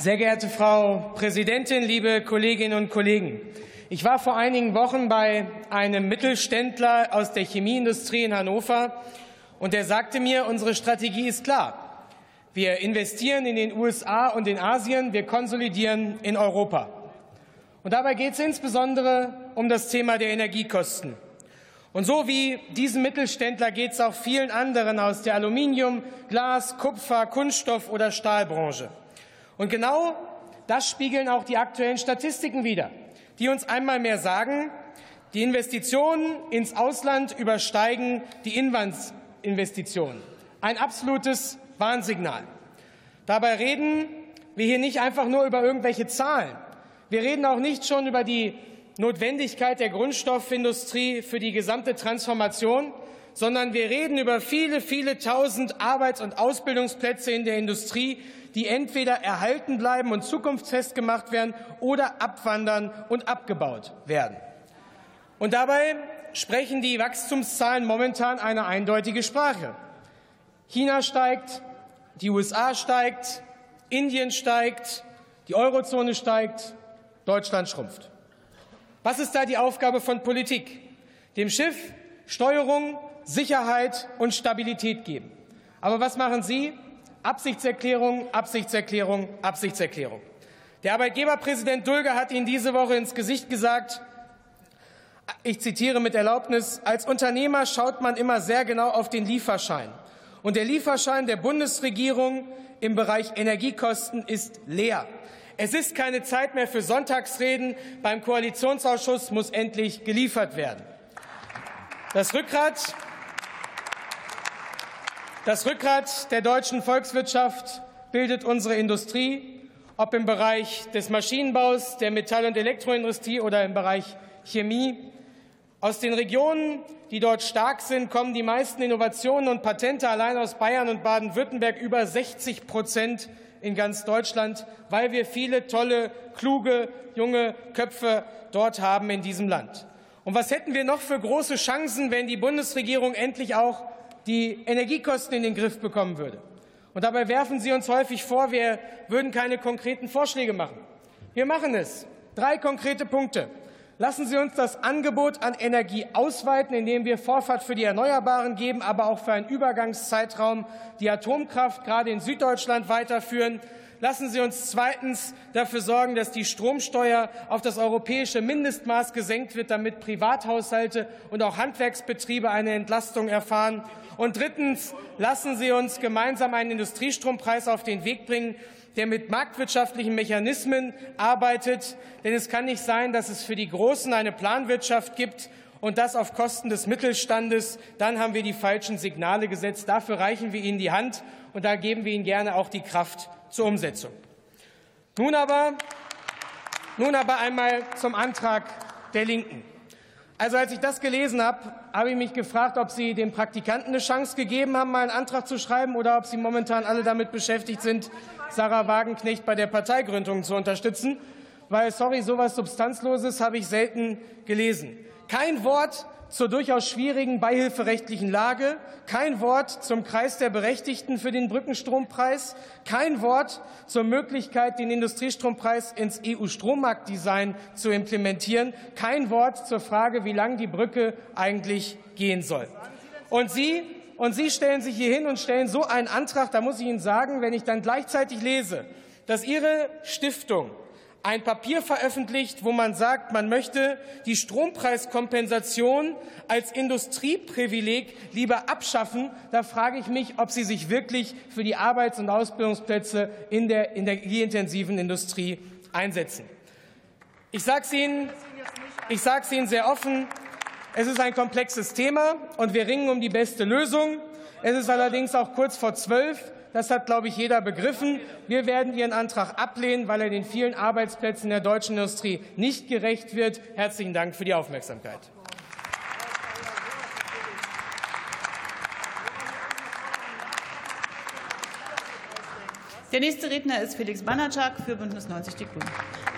Sehr geehrte Frau Präsidentin, liebe Kolleginnen und Kollegen! Ich war vor einigen Wochen bei einem Mittelständler aus der Chemieindustrie in Hannover, und der sagte mir, unsere Strategie ist klar. Wir investieren in den USA und in Asien, wir konsolidieren in Europa. Und dabei geht es insbesondere um das Thema der Energiekosten. Und so wie diesem Mittelständler geht es auch vielen anderen aus der Aluminium-, Glas-, Kupfer-, Kunststoff- oder Stahlbranche. Und genau das spiegeln auch die aktuellen Statistiken wider, die uns einmal mehr sagen, die Investitionen ins Ausland übersteigen die Inlandsinvestitionen. Ein absolutes Warnsignal. Dabei reden wir hier nicht einfach nur über irgendwelche Zahlen. Wir reden auch nicht schon über die Notwendigkeit der Grundstoffindustrie für die gesamte Transformation, sondern wir reden über viele, viele tausend Arbeits- und Ausbildungsplätze in der Industrie, die entweder erhalten bleiben und zukunftsfest gemacht werden oder abwandern und abgebaut werden. Und dabei sprechen die Wachstumszahlen momentan eine eindeutige Sprache. China steigt, die USA steigt, Indien steigt, die Eurozone steigt, Deutschland schrumpft. Was ist da die Aufgabe von Politik? Dem Schiff Steuerung, Sicherheit und Stabilität geben. Aber was machen Sie? Absichtserklärung, Absichtserklärung, Absichtserklärung. Der Arbeitgeberpräsident Dulger hat Ihnen diese Woche ins Gesicht gesagt, ich zitiere mit Erlaubnis, als Unternehmer schaut man immer sehr genau auf den Lieferschein. Und der Lieferschein der Bundesregierung im Bereich Energiekosten ist leer. Es ist keine Zeit mehr für Sonntagsreden. Beim Koalitionsausschuss muss endlich geliefert werden. Das Rückgrat, das Rückgrat der deutschen Volkswirtschaft bildet unsere Industrie, ob im Bereich des Maschinenbaus, der Metall- und Elektroindustrie oder im Bereich Chemie. Aus den Regionen, die dort stark sind, kommen die meisten Innovationen und Patente allein aus Bayern und Baden-Württemberg über 60 Prozent in ganz Deutschland, weil wir viele tolle, kluge, junge Köpfe dort haben in diesem Land. Und was hätten wir noch für große Chancen, wenn die Bundesregierung endlich auch die Energiekosten in den Griff bekommen würde? Und dabei werfen Sie uns häufig vor, wir würden keine konkreten Vorschläge machen. Wir machen es. Drei konkrete Punkte. Lassen Sie uns das Angebot an Energie ausweiten, indem wir Vorfahrt für die Erneuerbaren geben, aber auch für einen Übergangszeitraum die Atomkraft gerade in Süddeutschland weiterführen. Lassen Sie uns zweitens dafür sorgen, dass die Stromsteuer auf das europäische Mindestmaß gesenkt wird, damit Privathaushalte und auch Handwerksbetriebe eine Entlastung erfahren. Und drittens lassen Sie uns gemeinsam einen Industriestrompreis auf den Weg bringen, der mit marktwirtschaftlichen Mechanismen arbeitet. Denn es kann nicht sein, dass es für die Großen eine Planwirtschaft gibt und das auf Kosten des Mittelstandes. Dann haben wir die falschen Signale gesetzt. Dafür reichen wir Ihnen die Hand, und da geben wir Ihnen gerne auch die Kraft zur Umsetzung. Nun aber, nun aber einmal zum Antrag der Linken. Also als ich das gelesen habe, habe ich mich gefragt, ob Sie den Praktikanten eine Chance gegeben haben, mal einen Antrag zu schreiben, oder ob Sie momentan alle damit beschäftigt sind, Sarah Wagenknecht bei der Parteigründung zu unterstützen. Weil, sorry, so etwas Substanzloses habe ich selten gelesen. Kein Wort zur durchaus schwierigen beihilferechtlichen Lage, kein Wort zum Kreis der Berechtigten für den Brückenstrompreis, kein Wort zur Möglichkeit, den Industriestrompreis ins EU-Strommarktdesign zu implementieren, kein Wort zur Frage, wie lang die Brücke eigentlich gehen soll. Und Sie, und Sie stellen sich hier hin und stellen so einen Antrag, da muss ich Ihnen sagen, wenn ich dann gleichzeitig lese, dass Ihre Stiftung ein Papier veröffentlicht, wo man sagt, man möchte die Strompreiskompensation als Industrieprivileg lieber abschaffen. Da frage ich mich, ob Sie sich wirklich für die Arbeits- und Ausbildungsplätze in der energieintensiven Industrie einsetzen. Ich sage es Ihnen, ich sage es Ihnen sehr offen. Es ist ein komplexes Thema, und wir ringen um die beste Lösung. Es ist allerdings auch kurz vor zwölf. Das hat, glaube ich, jeder begriffen. Wir werden Ihren Antrag ablehnen, weil er den vielen Arbeitsplätzen der deutschen Industrie nicht gerecht wird. Herzlichen Dank für die Aufmerksamkeit. Der nächste Redner ist Felix Banatschak für Bündnis 90 Die Grünen.